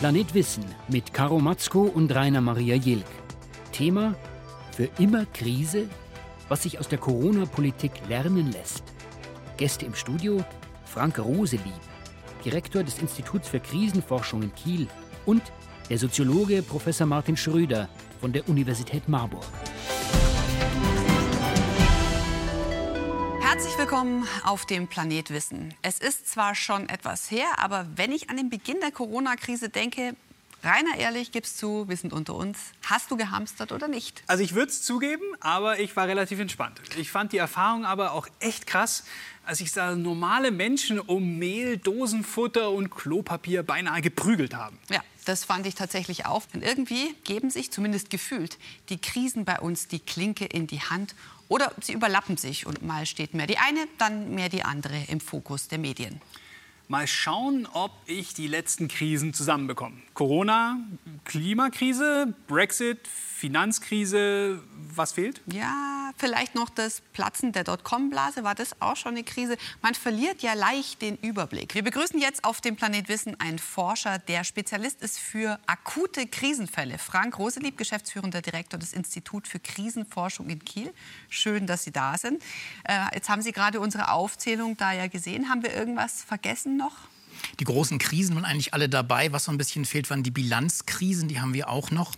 Planet Wissen mit Karo Matzko und Rainer Maria Jilk. Thema für immer Krise, was sich aus der Corona-Politik lernen lässt. Gäste im Studio Frank Roselieb, Direktor des Instituts für Krisenforschung in Kiel und der Soziologe Professor Martin Schröder von der Universität Marburg. Willkommen auf dem Planet Wissen. Es ist zwar schon etwas her, aber wenn ich an den Beginn der Corona-Krise denke, Rainer, ehrlich, gibst zu, wir sind unter uns. Hast du gehamstert oder nicht? Also ich würde es zugeben, aber ich war relativ entspannt. Ich fand die Erfahrung aber auch echt krass, als ich sah, normale Menschen um Mehl, Dosenfutter und Klopapier beinahe geprügelt haben. Ja, das fand ich tatsächlich auch. Denn irgendwie geben sich, zumindest gefühlt, die Krisen bei uns die Klinke in die Hand oder sie überlappen sich und mal steht mehr die eine, dann mehr die andere im Fokus der Medien. Mal schauen, ob ich die letzten Krisen zusammenbekomme. Corona, Klimakrise, Brexit, Finanzkrise, was fehlt? Ja, vielleicht noch das Platzen der Dotcom-Blase. War das auch schon eine Krise? Man verliert ja leicht den Überblick. Wir begrüßen jetzt auf dem Planet Wissen einen Forscher, der Spezialist ist für akute Krisenfälle. Frank Roselieb, geschäftsführender Direktor des Instituts für Krisenforschung in Kiel. Schön, dass Sie da sind. Äh, jetzt haben Sie gerade unsere Aufzählung da ja gesehen. Haben wir irgendwas vergessen noch? Die großen Krisen waren eigentlich alle dabei. Was so ein bisschen fehlt, waren die Bilanzkrisen. Die haben wir auch noch.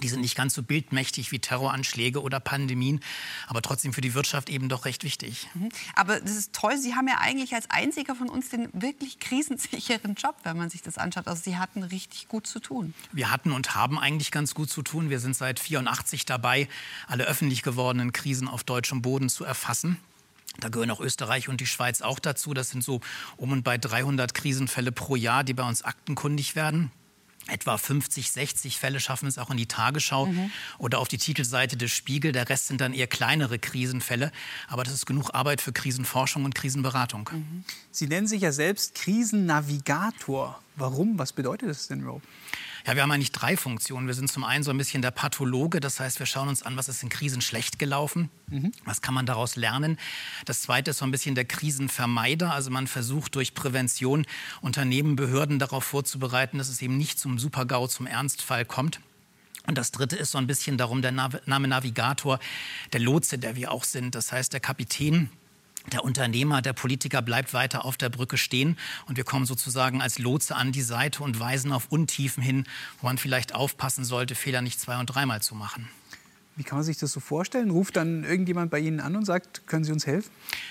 Die sind nicht ganz so bildmächtig wie Terroranschläge oder Pandemien, aber trotzdem für die Wirtschaft eben doch recht wichtig. Mhm. Aber das ist toll. Sie haben ja eigentlich als einziger von uns den wirklich krisensicheren Job, wenn man sich das anschaut. Also Sie hatten richtig gut zu tun. Wir hatten und haben eigentlich ganz gut zu tun. Wir sind seit 84 dabei, alle öffentlich gewordenen Krisen auf deutschem Boden zu erfassen. Da gehören auch Österreich und die Schweiz auch dazu. Das sind so um und bei 300 Krisenfälle pro Jahr, die bei uns aktenkundig werden. Etwa 50, 60 Fälle schaffen es auch in die Tagesschau mhm. oder auf die Titelseite des Spiegel. Der Rest sind dann eher kleinere Krisenfälle. Aber das ist genug Arbeit für Krisenforschung und Krisenberatung. Mhm. Sie nennen sich ja selbst Krisennavigator. Warum? Was bedeutet das denn überhaupt? Ja, wir haben eigentlich drei Funktionen. Wir sind zum einen so ein bisschen der Pathologe, das heißt, wir schauen uns an, was ist in Krisen schlecht gelaufen, mhm. was kann man daraus lernen. Das zweite ist so ein bisschen der Krisenvermeider, also man versucht durch Prävention Unternehmen, Behörden darauf vorzubereiten, dass es eben nicht zum Supergau, zum Ernstfall kommt. Und das dritte ist so ein bisschen darum der Name Navigator, der Lotse, der wir auch sind. Das heißt, der Kapitän, der Unternehmer, der Politiker bleibt weiter auf der Brücke stehen und wir kommen sozusagen als Lotse an die Seite und weisen auf Untiefen hin, wo man vielleicht aufpassen sollte, Fehler nicht zwei- und dreimal zu machen. Wie kann man sich das so vorstellen? Ruft dann irgendjemand bei Ihnen an und sagt, können Sie uns helfen?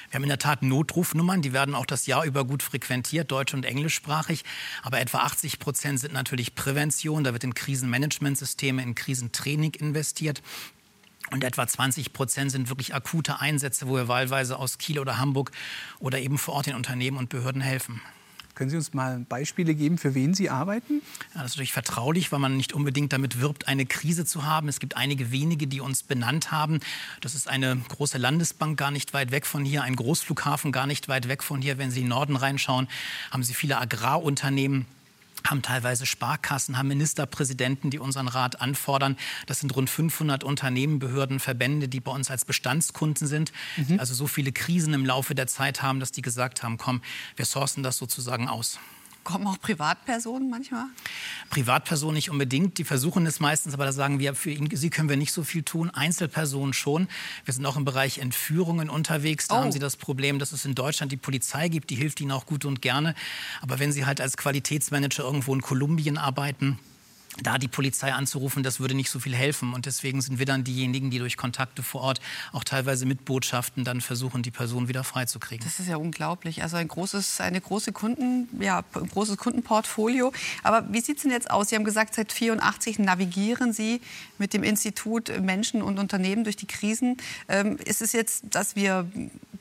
Wir haben in der Tat Notrufnummern, die werden auch das Jahr über gut frequentiert, deutsch- und englischsprachig. Aber etwa 80 Prozent sind natürlich Prävention. Da wird in Krisenmanagementsysteme, in Krisentraining investiert. Und etwa 20 Prozent sind wirklich akute Einsätze, wo wir wahlweise aus Kiel oder Hamburg oder eben vor Ort den Unternehmen und Behörden helfen. Können Sie uns mal Beispiele geben, für wen Sie arbeiten? Ja, das ist natürlich vertraulich, weil man nicht unbedingt damit wirbt, eine Krise zu haben. Es gibt einige wenige, die uns benannt haben. Das ist eine große Landesbank gar nicht weit weg von hier, ein Großflughafen gar nicht weit weg von hier. Wenn Sie in den Norden reinschauen, haben Sie viele Agrarunternehmen haben teilweise Sparkassen, haben Ministerpräsidenten, die unseren Rat anfordern. Das sind rund 500 Unternehmen, Behörden, Verbände, die bei uns als Bestandskunden sind, mhm. also so viele Krisen im Laufe der Zeit haben, dass die gesagt haben, komm, wir sourcen das sozusagen aus. Kommen auch Privatpersonen manchmal? Privatpersonen nicht unbedingt. Die versuchen es meistens, aber da sagen wir, für sie können wir nicht so viel tun. Einzelpersonen schon. Wir sind auch im Bereich Entführungen unterwegs. Da oh. haben sie das Problem, dass es in Deutschland die Polizei gibt. Die hilft ihnen auch gut und gerne. Aber wenn sie halt als Qualitätsmanager irgendwo in Kolumbien arbeiten, da die Polizei anzurufen, das würde nicht so viel helfen. Und deswegen sind wir dann diejenigen, die durch Kontakte vor Ort, auch teilweise mit Botschaften, dann versuchen, die Person wieder freizukriegen. Das ist ja unglaublich. Also ein großes, eine große Kunden, ja, ein großes Kundenportfolio. Aber wie sieht es denn jetzt aus? Sie haben gesagt, seit 84 navigieren Sie mit dem Institut Menschen und Unternehmen durch die Krisen. Ähm, ist es jetzt, dass wir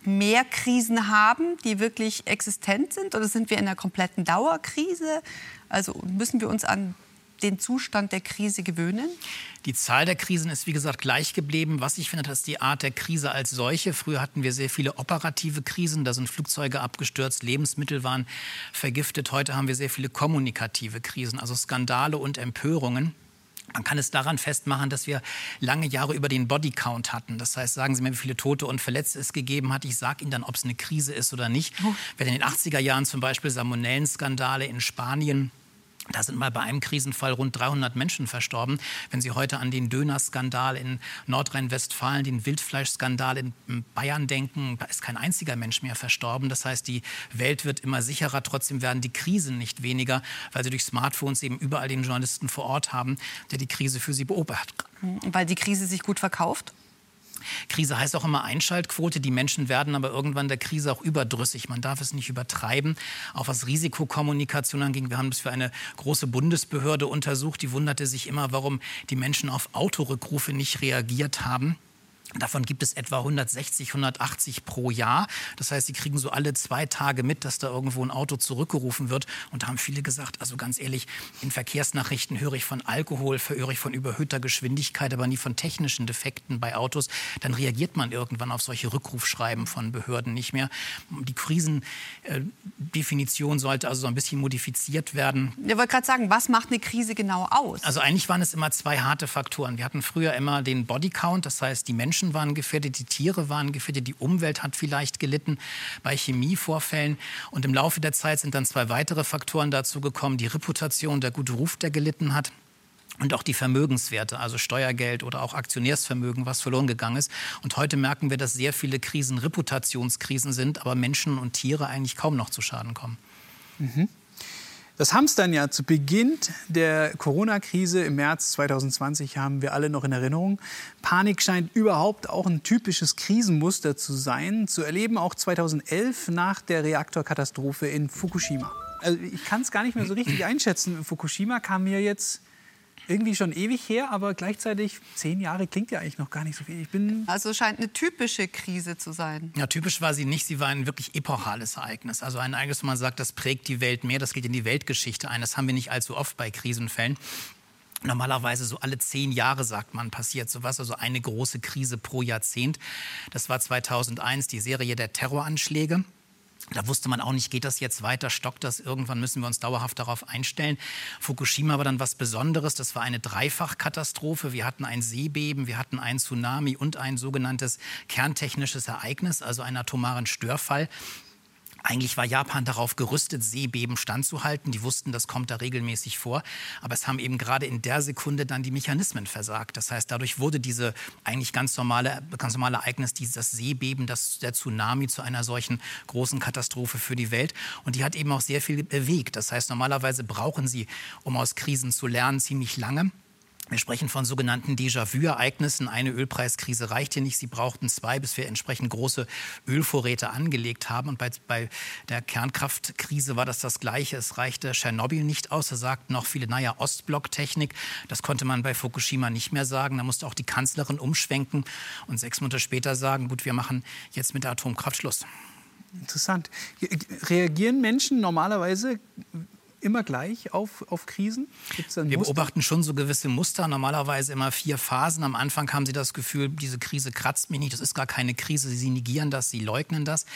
mehr Krisen haben, die wirklich existent sind? Oder sind wir in einer kompletten Dauerkrise? Also müssen wir uns an den Zustand der Krise gewöhnen? Die Zahl der Krisen ist, wie gesagt, gleich geblieben. Was ich finde, das ist die Art der Krise als solche. Früher hatten wir sehr viele operative Krisen. Da sind Flugzeuge abgestürzt, Lebensmittel waren vergiftet. Heute haben wir sehr viele kommunikative Krisen, also Skandale und Empörungen. Man kann es daran festmachen, dass wir lange Jahre über den Bodycount hatten. Das heißt, sagen Sie mir, wie viele Tote und Verletzte es gegeben hat. Ich sage Ihnen dann, ob es eine Krise ist oder nicht. Oh. Wir hatten in den 80er Jahren zum Beispiel Salmonellenskandale in Spanien Da sind mal bei einem Krisenfall rund 300 Menschen verstorben. Wenn Sie heute an den Dönerskandal in Nordrhein-Westfalen, den Wildfleischskandal in Bayern denken, da ist kein einziger Mensch mehr verstorben. Das heißt, die Welt wird immer sicherer. Trotzdem werden die Krisen nicht weniger, weil sie durch Smartphones eben überall den Journalisten vor Ort haben, der die Krise für sie beobachtet. Weil die Krise sich gut verkauft? Krise heißt auch immer Einschaltquote. Die Menschen werden aber irgendwann der Krise auch überdrüssig. Man darf es nicht übertreiben. Auch was Risikokommunikation anging. Wir haben das für eine große Bundesbehörde untersucht. Die wunderte sich immer, warum die Menschen auf Autorückrufe nicht reagiert haben. Davon gibt es etwa 160, 180 pro Jahr. Das heißt, sie kriegen so alle zwei Tage mit, dass da irgendwo ein Auto zurückgerufen wird. Und da haben viele gesagt, also ganz ehrlich, in Verkehrsnachrichten höre ich von Alkohol, höre ich von überhöhter Geschwindigkeit, aber nie von technischen Defekten bei Autos. Dann reagiert man irgendwann auf solche Rückrufschreiben von Behörden nicht mehr. Die Krisendefinition sollte also so ein bisschen modifiziert werden. Ich wollte gerade sagen, was macht eine Krise genau aus? Also eigentlich waren es immer zwei harte Faktoren. Wir hatten früher immer den Bodycount, das heißt, die Menschen Menschen waren gefährdet, die Tiere waren gefährdet, die Umwelt hat vielleicht gelitten bei Chemievorfällen. Und im Laufe der Zeit sind dann zwei weitere Faktoren dazu gekommen. Die Reputation, der gute Ruf, der gelitten hat. Und auch die Vermögenswerte, also Steuergeld oder auch Aktionärsvermögen, was verloren gegangen ist. Und heute merken wir, dass sehr viele Krisen Reputationskrisen sind, aber Menschen und Tiere eigentlich kaum noch zu Schaden kommen. Mhm. Das Hamstern ja zu Beginn der Corona-Krise im März 2020 haben wir alle noch in Erinnerung. Panik scheint überhaupt auch ein typisches Krisenmuster zu sein, zu erleben auch 2011 nach der Reaktorkatastrophe in Fukushima. Also ich kann es gar nicht mehr so richtig einschätzen. Fukushima kam mir jetzt irgendwie schon ewig her, aber gleichzeitig zehn Jahre klingt ja eigentlich noch gar nicht so viel. Ich bin also scheint eine typische Krise zu sein. Ja, typisch war sie nicht. Sie war ein wirklich epochales Ereignis. Also ein Ereignis, wo man sagt, das prägt die Welt mehr, das geht in die Weltgeschichte ein. Das haben wir nicht allzu oft bei Krisenfällen. Normalerweise so alle zehn Jahre, sagt man, passiert sowas, also eine große Krise pro Jahrzehnt. Das war 2001 die Serie der Terroranschläge. Da wusste man auch nicht, geht das jetzt weiter, stockt das, irgendwann müssen wir uns dauerhaft darauf einstellen. Fukushima war dann was Besonderes, das war eine Dreifachkatastrophe. Wir hatten ein Seebeben, wir hatten ein Tsunami und ein sogenanntes kerntechnisches Ereignis, also einen atomaren Störfall. Eigentlich war Japan darauf gerüstet, Seebeben standzuhalten. Die wussten, das kommt da regelmäßig vor. Aber es haben eben gerade in der Sekunde dann die Mechanismen versagt. Das heißt, dadurch wurde diese eigentlich ganz normale, ganz normale Ereignis, dieses Seebeben, das, der Tsunami zu einer solchen großen Katastrophe für die Welt. Und die hat eben auch sehr viel bewegt. Das heißt, normalerweise brauchen sie, um aus Krisen zu lernen, ziemlich lange. Wir sprechen von sogenannten Déjà-vu-Ereignissen. Eine Ölpreiskrise reicht hier nicht. Sie brauchten zwei, bis wir entsprechend große Ölvorräte angelegt haben. Und bei, bei der Kernkraftkrise war das das Gleiche. Es reichte Tschernobyl nicht aus. Da sagten noch viele, naja, Ostblocktechnik. Das konnte man bei Fukushima nicht mehr sagen. Da musste auch die Kanzlerin umschwenken und sechs Monate später sagen, gut, wir machen jetzt mit der Atomkraft Schluss. Interessant. Reagieren Menschen normalerweise immer gleich auf, auf Krisen? Wir beobachten schon so gewisse Muster, normalerweise immer vier Phasen. Am Anfang haben Sie das Gefühl, diese Krise kratzt mich nicht, das ist gar keine Krise, Sie negieren das, Sie leugnen das.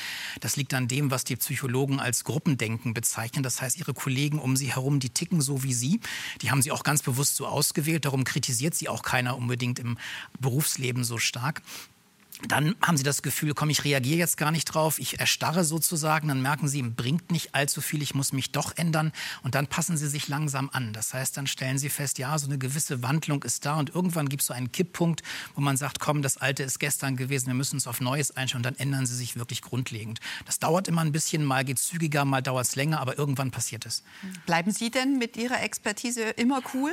Das liegt an dem, was die Psychologen als Gruppendenken bezeichnen. Das heißt, Ihre Kollegen um Sie herum, die ticken so wie Sie. Die haben Sie auch ganz bewusst so ausgewählt, darum kritisiert Sie auch keiner unbedingt im Berufsleben so stark dann haben sie das Gefühl, komm, ich reagiere jetzt gar nicht drauf, ich erstarre sozusagen, dann merken sie, bringt nicht allzu viel, ich muss mich doch ändern und dann passen sie sich langsam an. Das heißt, dann stellen sie fest, ja, so eine gewisse Wandlung ist da und irgendwann gibt es so einen Kipppunkt, wo man sagt, komm, das Alte ist gestern gewesen, wir müssen uns auf Neues einstellen und dann ändern sie sich wirklich grundlegend. Das dauert immer ein bisschen, mal geht zügiger, mal dauert es länger, aber irgendwann passiert es. Bleiben Sie denn mit Ihrer Expertise immer cool?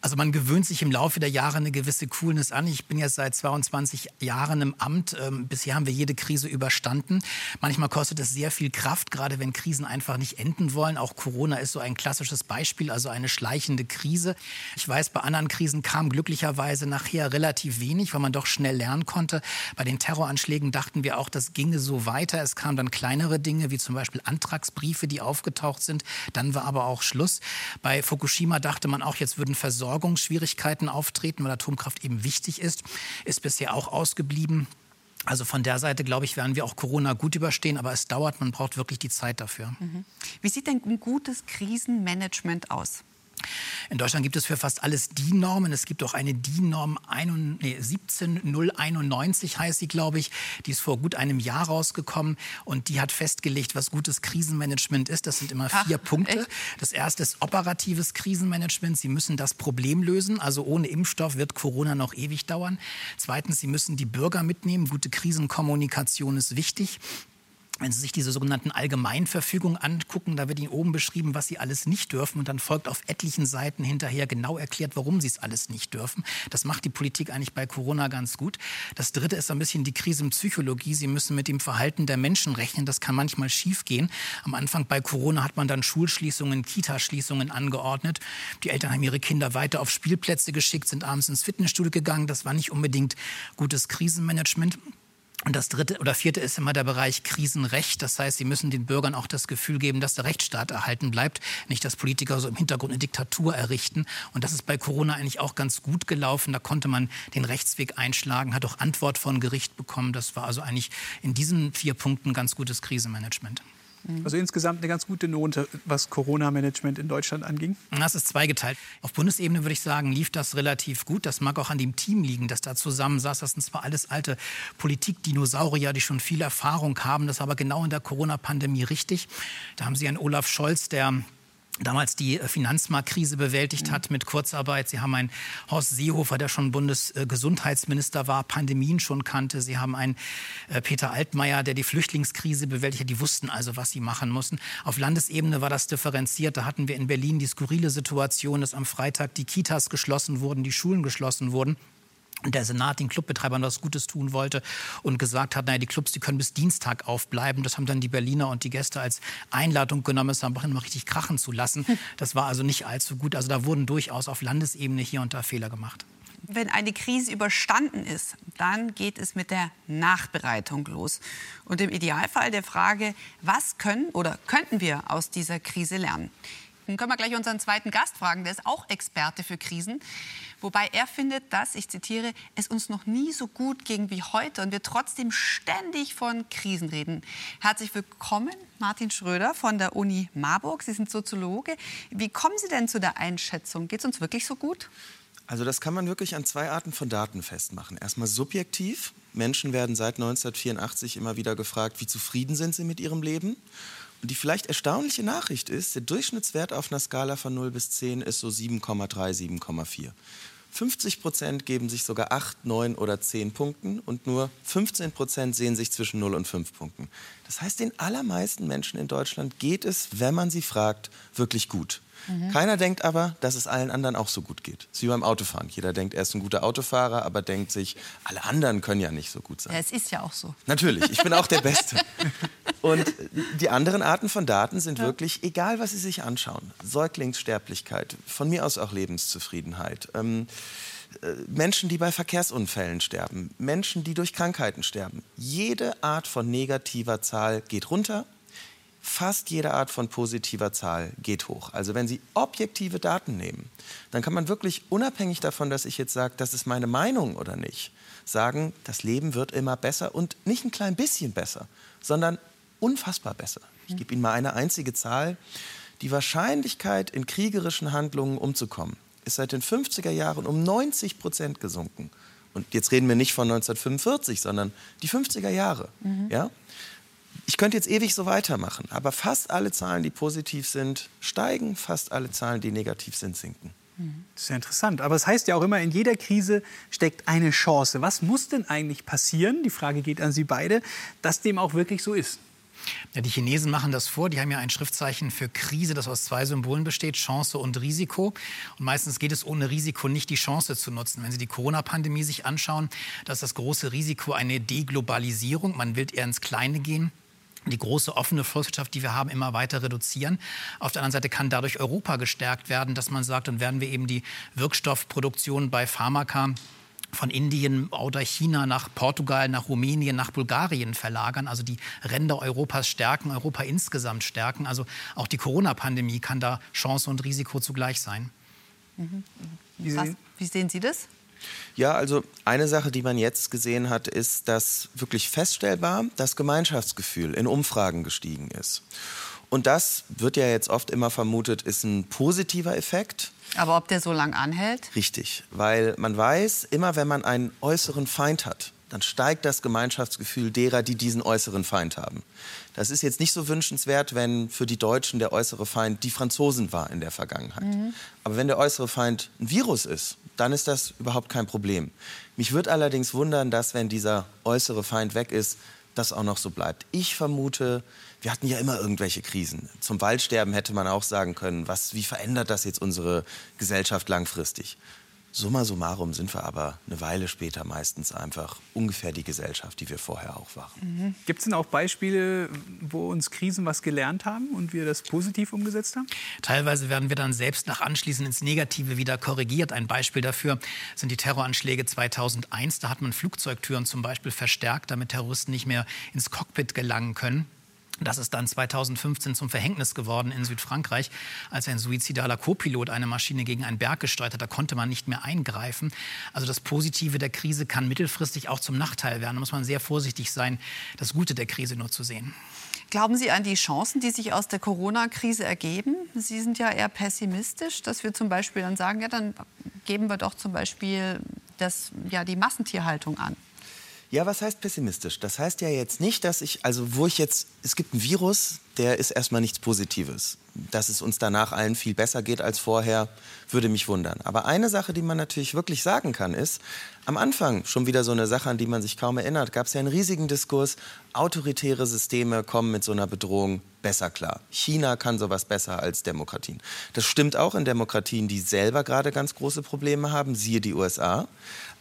Also man gewöhnt sich im Laufe der Jahre eine gewisse Coolness an. Ich bin jetzt seit 22 Jahren im Amt. Ähm, bisher haben wir jede Krise überstanden. Manchmal kostet es sehr viel Kraft, gerade wenn Krisen einfach nicht enden wollen. Auch Corona ist so ein klassisches Beispiel, also eine schleichende Krise. Ich weiß, bei anderen Krisen kam glücklicherweise nachher relativ wenig, weil man doch schnell lernen konnte. Bei den Terroranschlägen dachten wir auch, das ginge so weiter. Es kamen dann kleinere Dinge, wie zum Beispiel Antragsbriefe, die aufgetaucht sind. Dann war aber auch Schluss. Bei Fukushima dachte man auch, jetzt würden Versorgungsschwierigkeiten auftreten, weil Atomkraft eben wichtig ist, ist bisher auch ausgeblieben. Also von der Seite, glaube ich, werden wir auch Corona gut überstehen, aber es dauert, man braucht wirklich die Zeit dafür. Mhm. Wie sieht denn ein gutes Krisenmanagement aus? In Deutschland gibt es für fast alles DIN-Normen. Es gibt auch eine DIN-Norm nee, 17091 heißt sie, glaube ich. Die ist vor gut einem Jahr rausgekommen und die hat festgelegt, was gutes Krisenmanagement ist. Das sind immer vier Ach, Punkte. Echt? Das erste ist operatives Krisenmanagement. Sie müssen das Problem lösen. Also ohne Impfstoff wird Corona noch ewig dauern. Zweitens, Sie müssen die Bürger mitnehmen. Gute Krisenkommunikation ist wichtig. Wenn Sie sich diese sogenannten Allgemeinverfügungen angucken, da wird Ihnen oben beschrieben, was Sie alles nicht dürfen. Und dann folgt auf etlichen Seiten hinterher genau erklärt, warum Sie es alles nicht dürfen. Das macht die Politik eigentlich bei Corona ganz gut. Das Dritte ist ein bisschen die Krisenpsychologie. Sie müssen mit dem Verhalten der Menschen rechnen. Das kann manchmal schiefgehen. Am Anfang bei Corona hat man dann Schulschließungen, Kitaschließungen angeordnet. Die Eltern haben ihre Kinder weiter auf Spielplätze geschickt, sind abends ins Fitnessstudio gegangen. Das war nicht unbedingt gutes Krisenmanagement. Und das dritte oder vierte ist immer der Bereich Krisenrecht. Das heißt, Sie müssen den Bürgern auch das Gefühl geben, dass der Rechtsstaat erhalten bleibt, nicht dass Politiker so im Hintergrund eine Diktatur errichten. Und das ist bei Corona eigentlich auch ganz gut gelaufen. Da konnte man den Rechtsweg einschlagen, hat auch Antwort von Gericht bekommen. Das war also eigentlich in diesen vier Punkten ganz gutes Krisenmanagement. Mhm. Also insgesamt eine ganz gute Note, was Corona-Management in Deutschland anging. Das ist zweigeteilt. Auf Bundesebene würde ich sagen, lief das relativ gut. Das mag auch an dem Team liegen, das da zusammen saß. Das sind zwar alles alte Politikdinosaurier, die schon viel Erfahrung haben. Das ist aber genau in der Corona-Pandemie richtig. Da haben Sie einen Olaf Scholz, der damals die äh, Finanzmarktkrise bewältigt hat mit Kurzarbeit. Sie haben einen Horst Seehofer, der schon Bundesgesundheitsminister war, Pandemien schon kannte. Sie haben einen äh, Peter Altmaier, der die Flüchtlingskrise bewältigt hat. Die wussten also, was sie machen mussten. Auf Landesebene war das differenziert. Da hatten wir in Berlin die skurrile Situation, dass am Freitag die Kitas geschlossen wurden, die Schulen geschlossen wurden der Senat den Clubbetreibern was Gutes tun wollte und gesagt hat, naja, die Clubs, die können bis Dienstag aufbleiben. Das haben dann die Berliner und die Gäste als Einladung genommen, es einfach immer richtig krachen zu lassen. Das war also nicht allzu gut. Also da wurden durchaus auf Landesebene hier und da Fehler gemacht. Wenn eine Krise überstanden ist, dann geht es mit der Nachbereitung los. Und im Idealfall der Frage, was können oder könnten wir aus dieser Krise lernen? Dann können wir gleich unseren zweiten Gast fragen, der ist auch Experte für Krisen. Wobei er findet, dass, ich zitiere, es uns noch nie so gut ging wie heute und wir trotzdem ständig von Krisen reden. Herzlich willkommen, Martin Schröder von der Uni Marburg. Sie sind Soziologe. Wie kommen Sie denn zu der Einschätzung? Geht es uns wirklich so gut? Also das kann man wirklich an zwei Arten von Daten festmachen. Erstmal subjektiv. Menschen werden seit 1984 immer wieder gefragt, wie zufrieden sind sie mit ihrem Leben. Und die vielleicht erstaunliche Nachricht ist, der Durchschnittswert auf einer Skala von 0 bis 10 ist so 7,3, 7,4. 50 Prozent geben sich sogar 8, 9 oder 10 Punkten und nur 15 Prozent sehen sich zwischen 0 und 5 Punkten. Das heißt, den allermeisten Menschen in Deutschland geht es, wenn man sie fragt, wirklich gut. Mhm. Keiner denkt aber, dass es allen anderen auch so gut geht. Es ist wie beim Autofahren. Jeder denkt, er ist ein guter Autofahrer, aber denkt sich, alle anderen können ja nicht so gut sein. Ja, es ist ja auch so. Natürlich, ich bin auch der Beste. Und die anderen Arten von Daten sind ja. wirklich, egal was Sie sich anschauen, Säuglingssterblichkeit, von mir aus auch Lebenszufriedenheit. Ähm, äh, Menschen, die bei Verkehrsunfällen sterben, Menschen, die durch Krankheiten sterben. Jede Art von negativer Zahl geht runter fast jede Art von positiver Zahl geht hoch. Also wenn Sie objektive Daten nehmen, dann kann man wirklich unabhängig davon, dass ich jetzt sage, das ist meine Meinung oder nicht, sagen, das Leben wird immer besser und nicht ein klein bisschen besser, sondern unfassbar besser. Ich gebe Ihnen mal eine einzige Zahl. Die Wahrscheinlichkeit, in kriegerischen Handlungen umzukommen, ist seit den 50er Jahren um 90 Prozent gesunken. Und jetzt reden wir nicht von 1945, sondern die 50er Jahre. Mhm. Ja? Ich könnte jetzt ewig so weitermachen, aber fast alle Zahlen, die positiv sind, steigen, fast alle Zahlen, die negativ sind, sinken. Das ist ja interessant. Aber es heißt ja auch immer, in jeder Krise steckt eine Chance. Was muss denn eigentlich passieren? Die Frage geht an Sie beide, dass dem auch wirklich so ist. Ja, die Chinesen machen das vor. Die haben ja ein Schriftzeichen für Krise, das aus zwei Symbolen besteht, Chance und Risiko. Und meistens geht es ohne Risiko nicht, die Chance zu nutzen. Wenn Sie die Corona-Pandemie sich anschauen, da ist das große Risiko eine Deglobalisierung. Man will eher ins Kleine gehen die große offene Volkswirtschaft, die wir haben, immer weiter reduzieren. Auf der anderen Seite kann dadurch Europa gestärkt werden, dass man sagt, dann werden wir eben die Wirkstoffproduktion bei Pharmaka von Indien oder China nach Portugal, nach Rumänien, nach Bulgarien verlagern, also die Ränder Europas stärken, Europa insgesamt stärken. Also auch die Corona-Pandemie kann da Chance und Risiko zugleich sein. Mhm. Wie, Was, wie sehen Sie das? Ja, also eine Sache, die man jetzt gesehen hat, ist, dass wirklich feststellbar das Gemeinschaftsgefühl in Umfragen gestiegen ist. Und das wird ja jetzt oft immer vermutet, ist ein positiver Effekt. Aber ob der so lang anhält? Richtig, weil man weiß, immer wenn man einen äußeren Feind hat, dann steigt das Gemeinschaftsgefühl derer, die diesen äußeren Feind haben. Das ist jetzt nicht so wünschenswert, wenn für die Deutschen der äußere Feind die Franzosen war in der Vergangenheit. Mhm. Aber wenn der äußere Feind ein Virus ist, dann ist das überhaupt kein Problem. Mich würde allerdings wundern, dass wenn dieser äußere Feind weg ist, das auch noch so bleibt. Ich vermute, wir hatten ja immer irgendwelche Krisen. Zum Waldsterben hätte man auch sagen können, was, wie verändert das jetzt unsere Gesellschaft langfristig? Summa summarum sind wir aber eine Weile später meistens einfach ungefähr die Gesellschaft, die wir vorher auch waren. Mhm. Gibt es denn auch Beispiele, wo uns Krisen was gelernt haben und wir das positiv umgesetzt haben? Teilweise werden wir dann selbst nach Anschließen ins Negative wieder korrigiert. Ein Beispiel dafür sind die Terroranschläge 2001. Da hat man Flugzeugtüren zum Beispiel verstärkt, damit Terroristen nicht mehr ins Cockpit gelangen können. Das ist dann 2015 zum Verhängnis geworden in Südfrankreich, als ein suizidaler Co-Pilot eine Maschine gegen einen Berg gesteuert hat. Da konnte man nicht mehr eingreifen. Also das Positive der Krise kann mittelfristig auch zum Nachteil werden. Da muss man sehr vorsichtig sein, das Gute der Krise nur zu sehen. Glauben Sie an die Chancen, die sich aus der Corona-Krise ergeben? Sie sind ja eher pessimistisch, dass wir zum Beispiel dann sagen, ja, dann geben wir doch zum Beispiel das, ja, die Massentierhaltung an. Ja, was heißt pessimistisch? Das heißt ja jetzt nicht, dass ich, also wo ich jetzt, es gibt ein Virus, der ist erstmal nichts Positives. Dass es uns danach allen viel besser geht als vorher, würde mich wundern. Aber eine Sache, die man natürlich wirklich sagen kann, ist, am Anfang schon wieder so eine Sache, an die man sich kaum erinnert, gab es ja einen riesigen Diskurs, autoritäre Systeme kommen mit so einer Bedrohung besser klar. China kann sowas besser als Demokratien. Das stimmt auch in Demokratien, die selber gerade ganz große Probleme haben, siehe die USA.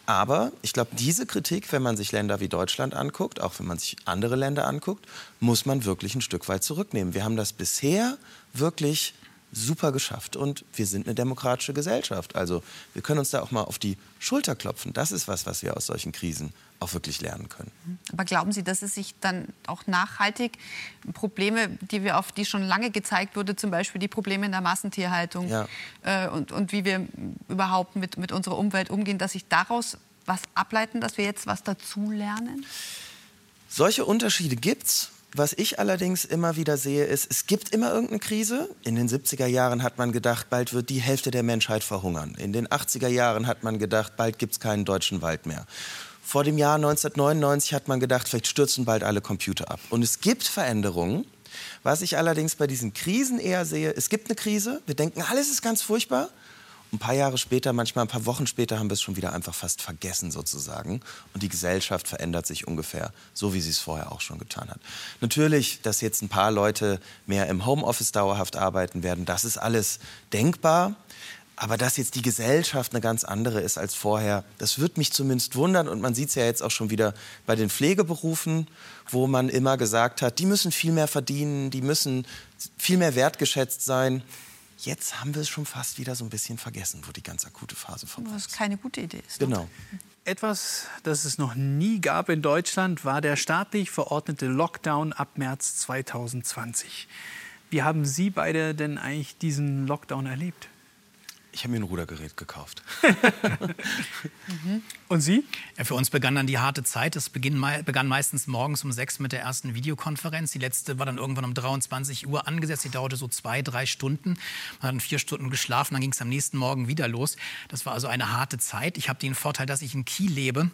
Aber ich glaube, diese Kritik, wenn man sich Länder wie Deutschland anguckt, auch wenn man sich andere Länder anguckt, muss man wirklich ein Stück weit zurücknehmen. Wir haben das bisher wirklich super geschafft und wir sind eine demokratische Gesellschaft. Also wir können uns da auch mal auf die Schulter klopfen. Das ist was, was wir aus solchen Krisen auch wirklich lernen können. Aber glauben Sie, dass es sich dann auch nachhaltig Probleme, die wir auf die schon lange gezeigt wurde, zum Beispiel die Probleme in der Massentierhaltung ja. äh, und, und wie wir überhaupt mit, mit unserer Umwelt umgehen, dass sich daraus was ableiten, dass wir jetzt was dazu lernen? Solche Unterschiede gibt's. Was ich allerdings immer wieder sehe, ist, es gibt immer irgendeine Krise. In den 70er Jahren hat man gedacht, bald wird die Hälfte der Menschheit verhungern. In den 80er Jahren hat man gedacht, bald gibt es keinen deutschen Wald mehr. Vor dem Jahr 1999 hat man gedacht, vielleicht stürzen bald alle Computer ab. Und es gibt Veränderungen. Was ich allerdings bei diesen Krisen eher sehe, es gibt eine Krise, wir denken, alles ist ganz furchtbar. Ein paar Jahre später, manchmal ein paar Wochen später, haben wir es schon wieder einfach fast vergessen sozusagen. Und die Gesellschaft verändert sich ungefähr so, wie sie es vorher auch schon getan hat. Natürlich, dass jetzt ein paar Leute mehr im Homeoffice dauerhaft arbeiten werden, das ist alles denkbar. Aber dass jetzt die Gesellschaft eine ganz andere ist als vorher, das wird mich zumindest wundern. Und man sieht es ja jetzt auch schon wieder bei den Pflegeberufen, wo man immer gesagt hat, die müssen viel mehr verdienen, die müssen viel mehr wertgeschätzt sein. Jetzt haben wir es schon fast wieder so ein bisschen vergessen, wo die ganz akute Phase vorbei ist. Was keine gute Idee ist. Genau. Etwas, das es noch nie gab in Deutschland, war der staatlich verordnete Lockdown ab März 2020. Wie haben Sie beide denn eigentlich diesen Lockdown erlebt? Ich habe mir ein Rudergerät gekauft. mhm. Und Sie? Ja, für uns begann dann die harte Zeit. Es begann, begann meistens morgens um sechs mit der ersten Videokonferenz. Die letzte war dann irgendwann um 23 Uhr angesetzt. Die dauerte so zwei, drei Stunden. Man hat dann vier Stunden geschlafen, dann ging es am nächsten Morgen wieder los. Das war also eine harte Zeit. Ich habe den Vorteil, dass ich in Kiel lebe.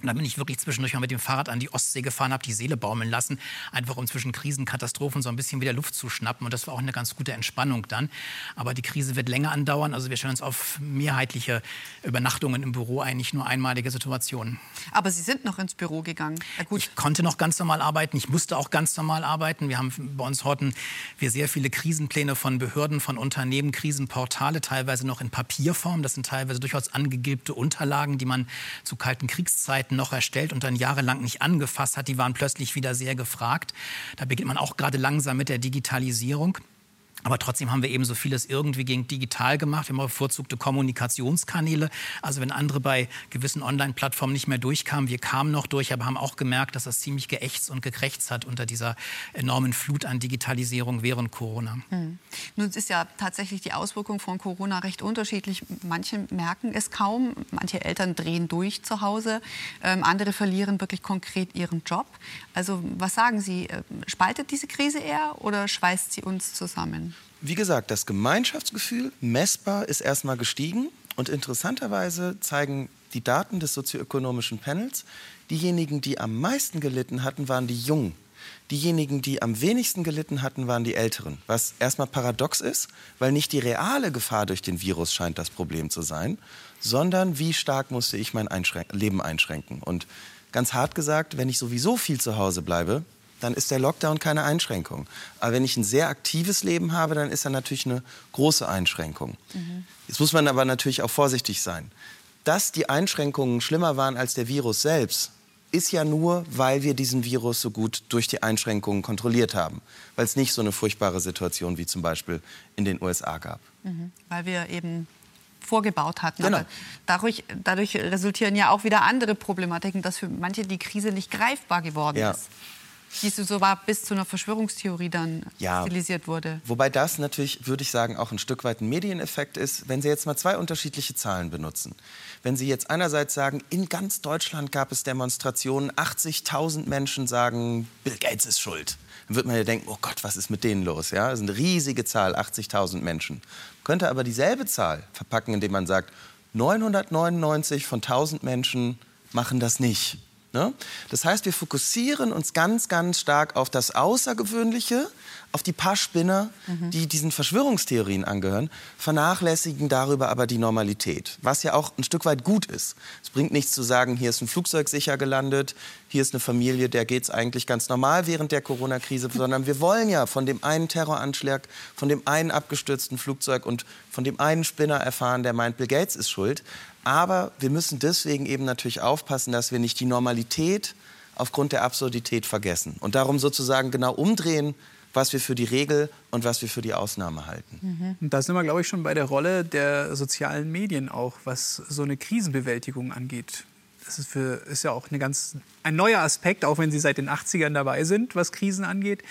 Und dann bin ich wirklich zwischendurch mal mit dem Fahrrad an die Ostsee gefahren, habe die Seele baumeln lassen, einfach um zwischen Krisen, Katastrophen so ein bisschen wieder Luft zu schnappen. Und das war auch eine ganz gute Entspannung dann. Aber die Krise wird länger andauern. Also wir stellen uns auf mehrheitliche Übernachtungen im Büro ein, nicht nur einmalige Situationen. Aber Sie sind noch ins Büro gegangen. Ja, ich konnte noch ganz normal arbeiten. Ich musste auch ganz normal arbeiten. Wir haben bei uns hatten wir sehr viele Krisenpläne von Behörden, von Unternehmen, Krisenportale, teilweise noch in Papierform. Das sind teilweise durchaus angegilbte Unterlagen, die man zu kalten Kriegszeiten Webseiten noch erstellt und dann jahrelang nicht angefasst hat, die waren plötzlich wieder sehr gefragt. Da beginnt man auch gerade langsam mit der Digitalisierung. Aber trotzdem haben wir eben so vieles irgendwie gegen digital gemacht. Wir haben bevorzugte Kommunikationskanäle. Also wenn andere bei gewissen Online-Plattformen nicht mehr durchkamen, wir kamen noch durch, aber haben auch gemerkt, dass das ziemlich geächtzt und gekrächzt hat unter dieser enormen Flut an Digitalisierung während Corona. Hm. Nun ist ja tatsächlich die Auswirkung von Corona recht unterschiedlich. Manche merken es kaum, manche Eltern drehen durch zu Hause, ähm, andere verlieren wirklich konkret ihren Job. Also was sagen Sie, äh, spaltet diese Krise eher oder schweißt sie uns zusammen? Wie gesagt, das Gemeinschaftsgefühl messbar ist erstmal gestiegen und interessanterweise zeigen die Daten des sozioökonomischen Panels, diejenigen, die am meisten gelitten hatten, waren die Jungen. Diejenigen, die am wenigsten gelitten hatten, waren die Älteren. Was erstmal paradox ist, weil nicht die reale Gefahr durch den Virus scheint das Problem zu sein, sondern wie stark musste ich mein Einschränk Leben einschränken. Und ganz hart gesagt, wenn ich sowieso viel zu Hause bleibe, dann ist der Lockdown keine Einschränkung. Aber wenn ich ein sehr aktives Leben habe, dann ist er natürlich eine große Einschränkung. Mhm. Jetzt muss man aber natürlich auch vorsichtig sein. Dass die Einschränkungen schlimmer waren als der Virus selbst, ist ja nur, weil wir diesen Virus so gut durch die Einschränkungen kontrolliert haben. Weil es nicht so eine furchtbare Situation wie zum Beispiel in den USA gab. Mhm. Weil wir eben vorgebaut hatten. Genau. Dadurch, dadurch resultieren ja auch wieder andere Problematiken, dass für manche die Krise nicht greifbar geworden ja. ist die so war, bis zu einer Verschwörungstheorie dann ja, stilisiert wurde. Wobei das natürlich, würde ich sagen, auch ein Stück weit ein Medieneffekt ist, wenn Sie jetzt mal zwei unterschiedliche Zahlen benutzen. Wenn Sie jetzt einerseits sagen, in ganz Deutschland gab es Demonstrationen, 80.000 Menschen sagen, Bill Gates ist schuld. Dann wird man ja denken, oh Gott, was ist mit denen los? Ja, das ist eine riesige Zahl, 80.000 Menschen. Könnte aber dieselbe Zahl verpacken, indem man sagt, 999 von 1000 Menschen machen das nicht. Ne? Das heißt, wir fokussieren uns ganz, ganz stark auf das Außergewöhnliche, auf die paar Spinner, mhm. die diesen Verschwörungstheorien angehören, vernachlässigen darüber aber die Normalität, was ja auch ein Stück weit gut ist. Es bringt nichts zu sagen, hier ist ein Flugzeug sicher gelandet, hier ist eine Familie, der geht es eigentlich ganz normal während der Corona-Krise, sondern wir wollen ja von dem einen Terroranschlag, von dem einen abgestürzten Flugzeug und von dem einen Spinner erfahren, der meint, Bill Gates ist schuld. Aber wir müssen deswegen eben natürlich aufpassen, dass wir nicht die Normalität aufgrund der Absurdität vergessen und darum sozusagen genau umdrehen, was wir für die Regel und was wir für die Ausnahme halten. Mhm. Und da sind wir, glaube ich, schon bei der Rolle der sozialen Medien auch, was so eine Krisenbewältigung angeht. Das ist, für, ist ja auch ganz, ein neuer Aspekt, auch wenn Sie seit den 80ern dabei sind, was Krisen angeht.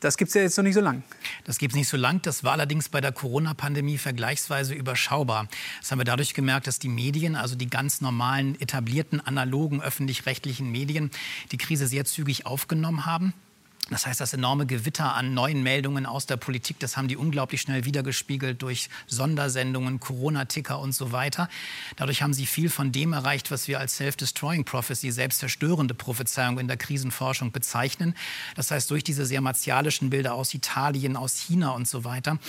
Das gibt es ja jetzt noch nicht so lang. Das gibt es nicht so lang. Das war allerdings bei der Corona-Pandemie vergleichsweise überschaubar. Das haben wir dadurch gemerkt, dass die Medien, also die ganz normalen, etablierten, analogen, öffentlich-rechtlichen Medien, die Krise sehr zügig aufgenommen haben. Das heißt, das enorme Gewitter an neuen Meldungen aus der Politik, das haben die unglaublich schnell wiedergespiegelt durch Sondersendungen, Corona-Ticker und so weiter. Dadurch haben sie viel von dem erreicht, was wir als Self-Destroying Prophecy, selbstzerstörende Prophezeiung in der Krisenforschung bezeichnen. Das heißt, durch diese sehr martialischen Bilder aus Italien, aus China und so weiter,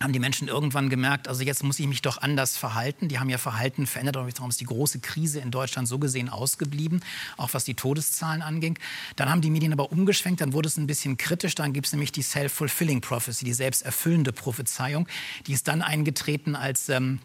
haben die Menschen irgendwann gemerkt, also jetzt muss ich mich doch anders verhalten. Die haben ihr Verhalten verändert, darum ist die große Krise in Deutschland so gesehen ausgeblieben, auch was die Todeszahlen anging. Dann haben die Medien aber umgeschwenkt, dann wurde es ein bisschen kritisch, dann gibt es nämlich die Self-Fulfilling Prophecy, die selbsterfüllende Prophezeiung. Die ist dann eingetreten als... Ähm,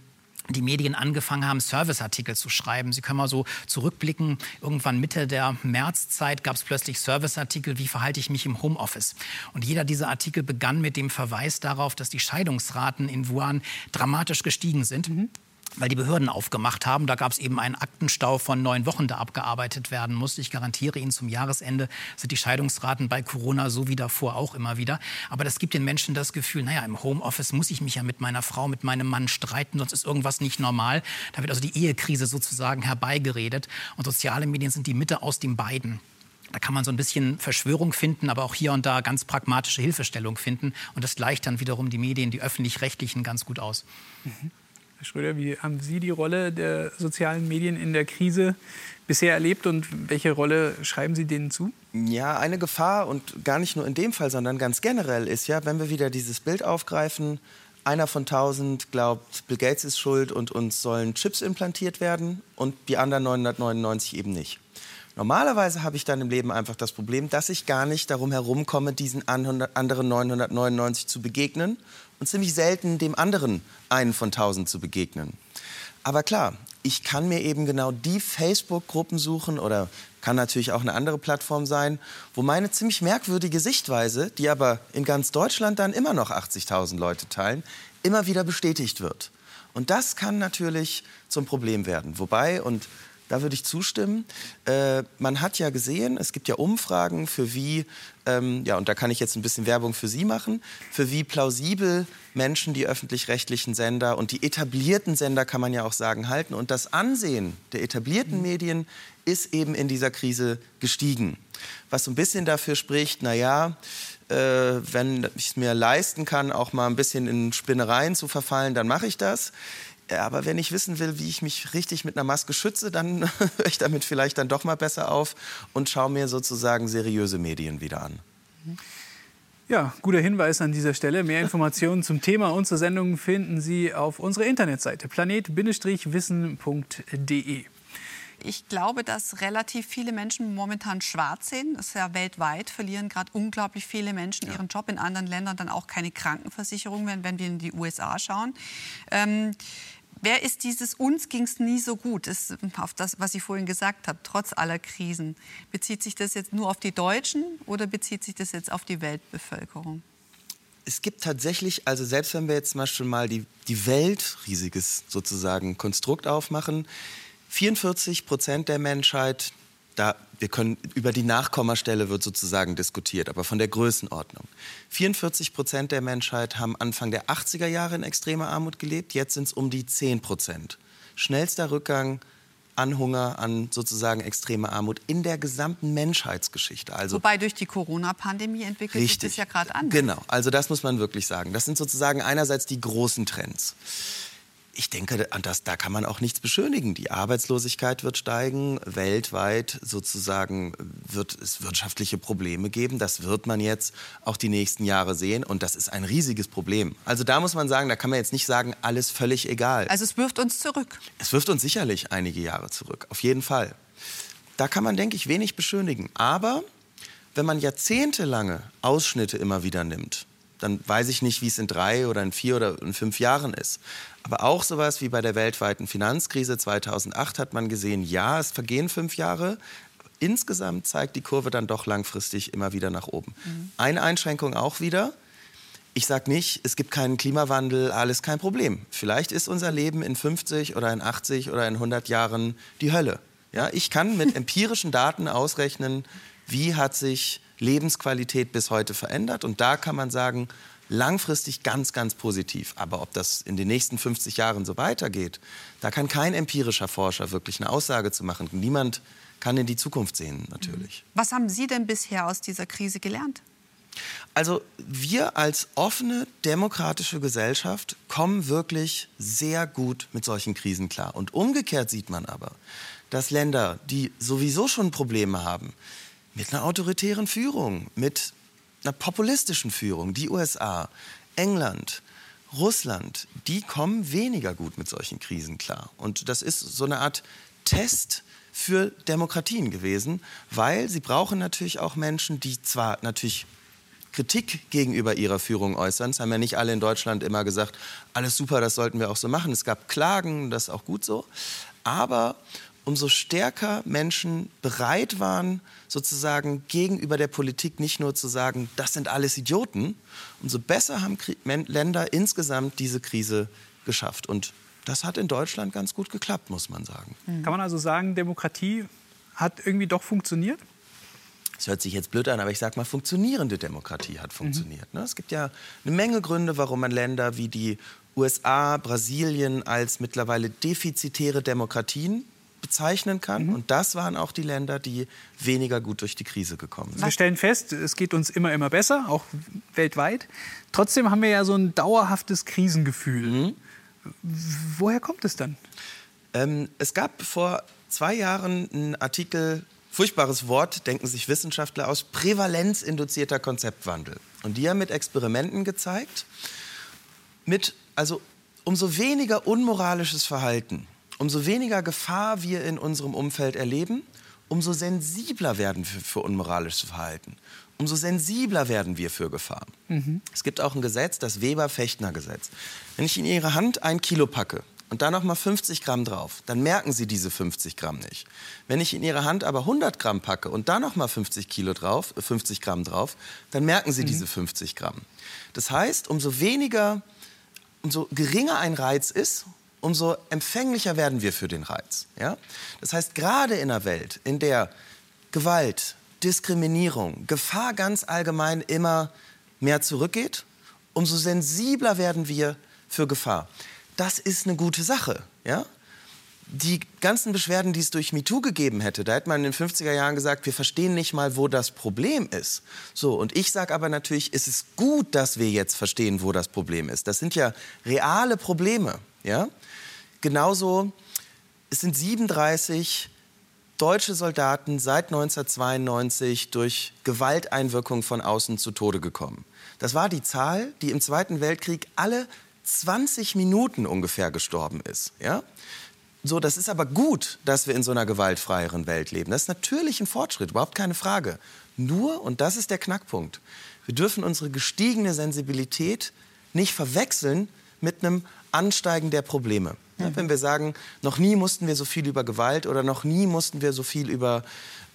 die Medien angefangen haben, Serviceartikel zu schreiben. Sie können mal so zurückblicken, irgendwann Mitte der Märzzeit gab es plötzlich Serviceartikel, wie verhalte ich mich im Homeoffice. Und jeder dieser Artikel begann mit dem Verweis darauf, dass die Scheidungsraten in Wuhan dramatisch gestiegen sind. Mhm weil die Behörden aufgemacht haben. Da gab es eben einen Aktenstau von neun Wochen, der abgearbeitet werden musste. Ich garantiere Ihnen, zum Jahresende sind die Scheidungsraten bei Corona so wie davor auch immer wieder. Aber das gibt den Menschen das Gefühl, naja, im Homeoffice muss ich mich ja mit meiner Frau, mit meinem Mann streiten, sonst ist irgendwas nicht normal. Da wird also die Ehekrise sozusagen herbeigeredet. Und soziale Medien sind die Mitte aus den beiden. Da kann man so ein bisschen Verschwörung finden, aber auch hier und da ganz pragmatische Hilfestellung finden. Und das gleicht dann wiederum die Medien, die öffentlich-rechtlichen, ganz gut aus. Mhm. Herr Schröder, wie haben Sie die Rolle der sozialen Medien in der Krise bisher erlebt und welche Rolle schreiben Sie denen zu? Ja, eine Gefahr und gar nicht nur in dem Fall, sondern ganz generell ist ja, wenn wir wieder dieses Bild aufgreifen, einer von tausend glaubt, Bill Gates ist schuld und uns sollen Chips implantiert werden und die anderen 999 eben nicht. Normalerweise habe ich dann im Leben einfach das Problem, dass ich gar nicht darum herumkomme, diesen anderen 999 zu begegnen und ziemlich selten dem anderen einen von tausend zu begegnen. Aber klar, ich kann mir eben genau die Facebook-Gruppen suchen oder kann natürlich auch eine andere Plattform sein, wo meine ziemlich merkwürdige Sichtweise, die aber in ganz Deutschland dann immer noch 80.000 Leute teilen, immer wieder bestätigt wird. Und das kann natürlich zum Problem werden. Wobei, und da würde ich zustimmen. Äh, man hat ja gesehen, es gibt ja Umfragen für wie, ähm, ja, und da kann ich jetzt ein bisschen Werbung für Sie machen, für wie plausibel Menschen die öffentlich-rechtlichen Sender und die etablierten Sender, kann man ja auch sagen, halten. Und das Ansehen der etablierten mhm. Medien ist eben in dieser Krise gestiegen. Was so ein bisschen dafür spricht, naja, äh, wenn ich es mir leisten kann, auch mal ein bisschen in Spinnereien zu verfallen, dann mache ich das. Aber wenn ich wissen will, wie ich mich richtig mit einer Maske schütze, dann höre ich damit vielleicht dann doch mal besser auf und schaue mir sozusagen seriöse Medien wieder an. Ja, guter Hinweis an dieser Stelle. Mehr Informationen zum Thema und zur Sendung finden Sie auf unserer Internetseite planet-wissen.de. Ich glaube, dass relativ viele Menschen momentan schwarz sehen. Das ist ja weltweit, verlieren gerade unglaublich viele Menschen ja. ihren Job. In anderen Ländern dann auch keine Krankenversicherung, wenn, wenn wir in die USA schauen. Ähm, Wer ist dieses uns ging es nie so gut, ist auf das, was ich vorhin gesagt habe, trotz aller Krisen. Bezieht sich das jetzt nur auf die Deutschen oder bezieht sich das jetzt auf die Weltbevölkerung? Es gibt tatsächlich, also selbst wenn wir jetzt mal schon mal die, die Welt, riesiges sozusagen Konstrukt aufmachen, 44 Prozent der Menschheit da, wir können, über die Nachkommastelle wird sozusagen diskutiert, aber von der Größenordnung. 44 Prozent der Menschheit haben Anfang der 80er Jahre in extremer Armut gelebt, jetzt sind es um die 10 Prozent. Schnellster Rückgang an Hunger, an sozusagen extreme Armut in der gesamten Menschheitsgeschichte. Also Wobei durch die Corona-Pandemie entwickelt sich das ja gerade an. Genau, also das muss man wirklich sagen. Das sind sozusagen einerseits die großen Trends ich denke, das, da kann man auch nichts beschönigen. Die Arbeitslosigkeit wird steigen, weltweit sozusagen wird es wirtschaftliche Probleme geben. Das wird man jetzt auch die nächsten Jahre sehen und das ist ein riesiges Problem. Also da muss man sagen, da kann man jetzt nicht sagen, alles völlig egal. Also es wirft uns zurück. Es wirft uns sicherlich einige Jahre zurück, auf jeden Fall. Da kann man, denke ich, wenig beschönigen. Aber wenn man jahrzehntelange Ausschnitte immer wieder nimmt, dann weiß ich nicht, wie es in drei oder in vier oder in fünf Jahren ist. Aber auch sowas wie bei der weltweiten Finanzkrise 2008 hat man gesehen, ja, es vergehen fünf Jahre. Insgesamt zeigt die Kurve dann doch langfristig immer wieder nach oben. Mhm. Eine Einschränkung auch wieder. Ich sage nicht, es gibt keinen Klimawandel, alles kein Problem. Vielleicht ist unser Leben in 50 oder in 80 oder in 100 Jahren die Hölle. Ja, ich kann mit empirischen Daten ausrechnen, wie hat sich Lebensqualität bis heute verändert. Und da kann man sagen, langfristig ganz, ganz positiv. Aber ob das in den nächsten 50 Jahren so weitergeht, da kann kein empirischer Forscher wirklich eine Aussage zu machen. Niemand kann in die Zukunft sehen, natürlich. Was haben Sie denn bisher aus dieser Krise gelernt? Also wir als offene demokratische Gesellschaft kommen wirklich sehr gut mit solchen Krisen klar. Und umgekehrt sieht man aber, dass Länder, die sowieso schon Probleme haben, mit einer autoritären Führung, mit einer populistischen Führung, die USA, England, Russland, die kommen weniger gut mit solchen Krisen klar. Und das ist so eine Art Test für Demokratien gewesen, weil sie brauchen natürlich auch Menschen, die zwar natürlich Kritik gegenüber ihrer Führung äußern. Es haben ja nicht alle in Deutschland immer gesagt, alles super, das sollten wir auch so machen. Es gab Klagen, das ist auch gut so. Aber umso stärker Menschen bereit waren, sozusagen gegenüber der Politik nicht nur zu sagen, das sind alles Idioten, umso besser haben Länder insgesamt diese Krise geschafft. Und das hat in Deutschland ganz gut geklappt, muss man sagen. Kann man also sagen, Demokratie hat irgendwie doch funktioniert? Das hört sich jetzt blöd an, aber ich sage mal, funktionierende Demokratie hat funktioniert. Mhm. Es gibt ja eine Menge Gründe, warum man Länder wie die USA, Brasilien als mittlerweile defizitäre Demokratien bezeichnen kann. Mhm. Und das waren auch die Länder, die weniger gut durch die Krise gekommen sind. Wir stellen fest, es geht uns immer, immer besser, auch weltweit. Trotzdem haben wir ja so ein dauerhaftes Krisengefühl. Mhm. Woher kommt es dann? Ähm, es gab vor zwei Jahren einen Artikel, furchtbares Wort, denken sich Wissenschaftler aus, prävalenzinduzierter Konzeptwandel. Und die haben mit Experimenten gezeigt, mit, also umso weniger unmoralisches Verhalten umso weniger Gefahr wir in unserem Umfeld erleben, umso sensibler werden wir für unmoralisches Verhalten. Umso sensibler werden wir für Gefahr. Mhm. Es gibt auch ein Gesetz, das Weber-Fechtner-Gesetz. Wenn ich in Ihre Hand ein Kilo packe und da noch mal 50 Gramm drauf, dann merken Sie diese 50 Gramm nicht. Wenn ich in Ihre Hand aber 100 Gramm packe und da noch mal 50 Kilo drauf, 50 äh, Gramm drauf, dann merken Sie mhm. diese 50 Gramm. Das heißt, umso weniger, umso geringer ein Reiz ist, umso empfänglicher werden wir für den Reiz. Ja? Das heißt, gerade in einer Welt, in der Gewalt, Diskriminierung, Gefahr ganz allgemein immer mehr zurückgeht, umso sensibler werden wir für Gefahr. Das ist eine gute Sache. Ja? Die ganzen Beschwerden, die es durch MeToo gegeben hätte, da hätte man in den 50er Jahren gesagt, wir verstehen nicht mal, wo das Problem ist. So, und ich sage aber natürlich, es ist gut, dass wir jetzt verstehen, wo das Problem ist. Das sind ja reale Probleme. Ja? Genauso, es sind 37 deutsche Soldaten seit 1992 durch Gewalteinwirkung von außen zu Tode gekommen. Das war die Zahl, die im Zweiten Weltkrieg alle 20 Minuten ungefähr gestorben ist. Ja? So, das ist aber gut, dass wir in so einer gewaltfreieren Welt leben. Das ist natürlich ein Fortschritt, überhaupt keine Frage. Nur, und das ist der Knackpunkt, wir dürfen unsere gestiegene Sensibilität nicht verwechseln mit einem Ansteigen der Probleme. Ja, wenn wir sagen, noch nie mussten wir so viel über Gewalt oder noch nie mussten wir so viel über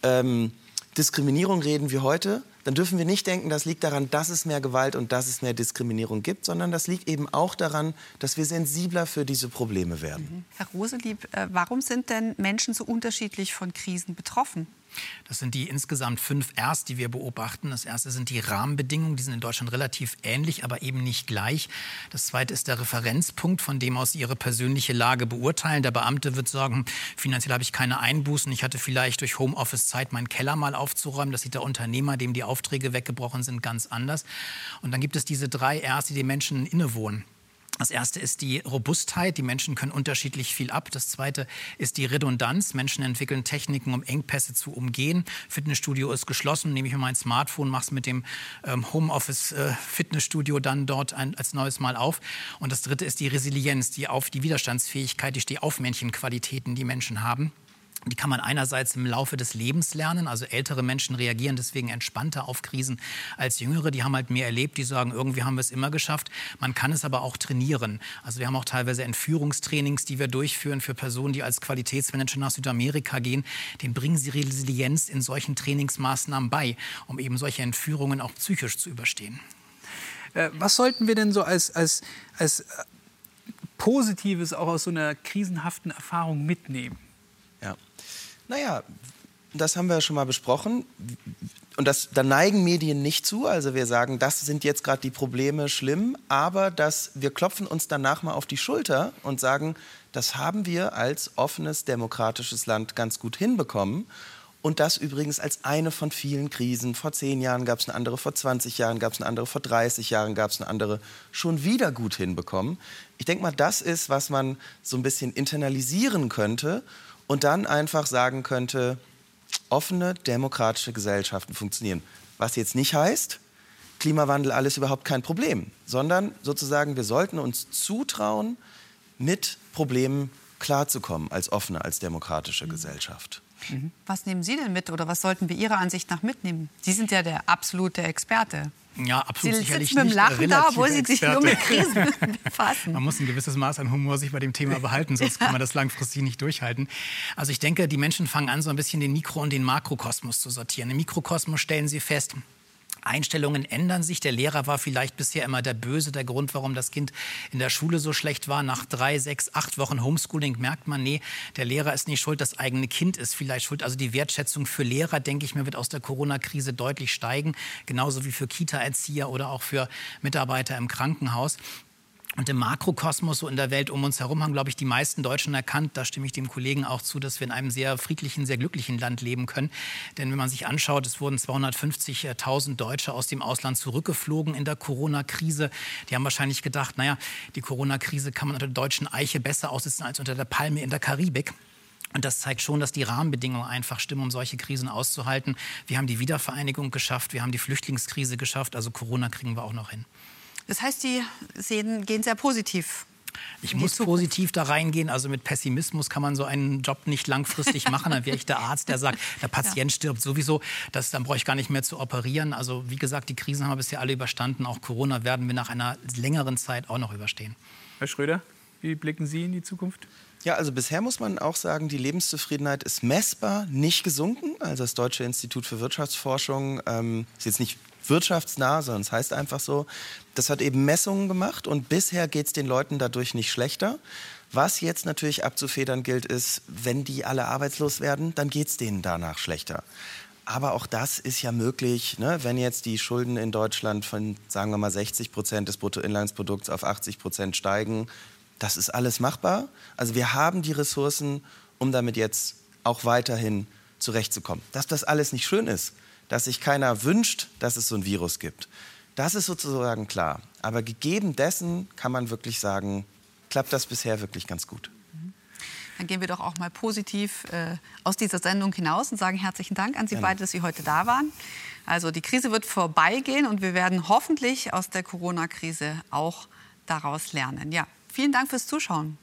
ähm, Diskriminierung reden wie heute, dann dürfen wir nicht denken, das liegt daran, dass es mehr Gewalt und dass es mehr Diskriminierung gibt, sondern das liegt eben auch daran, dass wir sensibler für diese Probleme werden. Mhm. Herr Roselieb, äh, warum sind denn Menschen so unterschiedlich von Krisen betroffen? Das sind die insgesamt fünf Rs, die wir beobachten. Das erste sind die Rahmenbedingungen, die sind in Deutschland relativ ähnlich, aber eben nicht gleich. Das zweite ist der Referenzpunkt, von dem aus Ihre persönliche Lage beurteilen. Der Beamte wird sagen, finanziell habe ich keine Einbußen. Ich hatte vielleicht durch Homeoffice Zeit, meinen Keller mal aufzuräumen. Das sieht der Unternehmer, dem die Aufträge weggebrochen sind, ganz anders. Und dann gibt es diese drei Rs, die den Menschen innewohnen. Das erste ist die Robustheit. Die Menschen können unterschiedlich viel ab. Das zweite ist die Redundanz. Menschen entwickeln Techniken, um Engpässe zu umgehen. Fitnessstudio ist geschlossen. Nehme ich mir mein Smartphone, mache es mit dem ähm, Homeoffice äh, Fitnessstudio dann dort ein, als neues Mal auf. Und das dritte ist die Resilienz, die auf die Widerstandsfähigkeit, die Stehaufmännchenqualitäten, die Menschen haben. Die kann man einerseits im Laufe des Lebens lernen. Also ältere Menschen reagieren deswegen entspannter auf Krisen als jüngere. Die haben halt mehr erlebt. Die sagen, irgendwie haben wir es immer geschafft. Man kann es aber auch trainieren. Also wir haben auch teilweise Entführungstrainings, die wir durchführen für Personen, die als Qualitätsmanager nach Südamerika gehen. Den bringen sie Resilienz in solchen Trainingsmaßnahmen bei, um eben solche Entführungen auch psychisch zu überstehen. Äh, was sollten wir denn so als, als, als äh, Positives auch aus so einer krisenhaften Erfahrung mitnehmen? Naja, das haben wir schon mal besprochen. Und das, da neigen Medien nicht zu. Also wir sagen, das sind jetzt gerade die Probleme schlimm, aber dass wir klopfen uns danach mal auf die Schulter und sagen, das haben wir als offenes demokratisches Land ganz gut hinbekommen. Und das übrigens als eine von vielen Krisen. Vor zehn Jahren gab es eine andere, vor 20 Jahren gab es eine andere, vor 30 Jahren gab es eine andere. Schon wieder gut hinbekommen. Ich denke mal, das ist, was man so ein bisschen internalisieren könnte und dann einfach sagen könnte, offene demokratische Gesellschaften funktionieren. Was jetzt nicht heißt, Klimawandel alles überhaupt kein Problem, sondern sozusagen wir sollten uns zutrauen, mit Problemen klarzukommen als offene, als demokratische mhm. Gesellschaft. Mhm. Was nehmen Sie denn mit oder was sollten wir Ihrer Ansicht nach mitnehmen? Sie sind ja der absolute Experte. Ja, absolut Sie sicherlich sitzen mit dem Lachen da, obwohl Sie sich nur mit Krisen befassen. Man muss ein gewisses Maß an Humor sich bei dem Thema behalten, sonst kann man das langfristig nicht durchhalten. Also ich denke, die Menschen fangen an, so ein bisschen den Mikro- und den Makrokosmos zu sortieren. Im Mikrokosmos stellen sie fest, Einstellungen ändern sich. Der Lehrer war vielleicht bisher immer der Böse, der Grund, warum das Kind in der Schule so schlecht war. Nach drei, sechs, acht Wochen Homeschooling merkt man, nee, der Lehrer ist nicht schuld, das eigene Kind ist vielleicht schuld. Also die Wertschätzung für Lehrer, denke ich mir, wird aus der Corona-Krise deutlich steigen. Genauso wie für Kita-Erzieher oder auch für Mitarbeiter im Krankenhaus. Und im Makrokosmos, so in der Welt um uns herum, haben, glaube ich, die meisten Deutschen erkannt, da stimme ich dem Kollegen auch zu, dass wir in einem sehr friedlichen, sehr glücklichen Land leben können. Denn wenn man sich anschaut, es wurden 250.000 Deutsche aus dem Ausland zurückgeflogen in der Corona-Krise. Die haben wahrscheinlich gedacht, naja, die Corona-Krise kann man unter der deutschen Eiche besser aussitzen als unter der Palme in der Karibik. Und das zeigt schon, dass die Rahmenbedingungen einfach stimmen, um solche Krisen auszuhalten. Wir haben die Wiedervereinigung geschafft, wir haben die Flüchtlingskrise geschafft, also Corona kriegen wir auch noch hin. Das heißt, Sie sehen, gehen sehr positiv ich muss positiv da reingehen. Also mit Pessimismus kann man so einen Job nicht langfristig machen. Dann wäre ich der Arzt, der sagt, der Patient ja. stirbt sowieso. Das, dann brauche ich gar nicht mehr zu operieren. Also wie gesagt, die Krisen haben wir bisher alle überstanden. Auch Corona werden wir nach einer längeren Zeit auch noch überstehen. Herr Schröder? Wie blicken Sie in die Zukunft? Ja, also bisher muss man auch sagen, die Lebenszufriedenheit ist messbar nicht gesunken. Also das Deutsche Institut für Wirtschaftsforschung ähm, ist jetzt nicht wirtschaftsnah, sondern es heißt einfach so. Das hat eben Messungen gemacht und bisher geht es den Leuten dadurch nicht schlechter. Was jetzt natürlich abzufedern gilt, ist, wenn die alle arbeitslos werden, dann geht es denen danach schlechter. Aber auch das ist ja möglich, ne? wenn jetzt die Schulden in Deutschland von, sagen wir mal, 60 Prozent des Bruttoinlandsprodukts auf 80 Prozent steigen. Das ist alles machbar. Also wir haben die Ressourcen, um damit jetzt auch weiterhin zurechtzukommen. Dass das alles nicht schön ist, dass sich keiner wünscht, dass es so ein Virus gibt, das ist sozusagen klar. Aber gegeben dessen kann man wirklich sagen, klappt das bisher wirklich ganz gut. Dann gehen wir doch auch mal positiv äh, aus dieser Sendung hinaus und sagen herzlichen Dank an Sie Gerne. beide, dass Sie heute da waren. Also die Krise wird vorbeigehen und wir werden hoffentlich aus der Corona-Krise auch daraus lernen. Ja, vielen Dank fürs Zuschauen.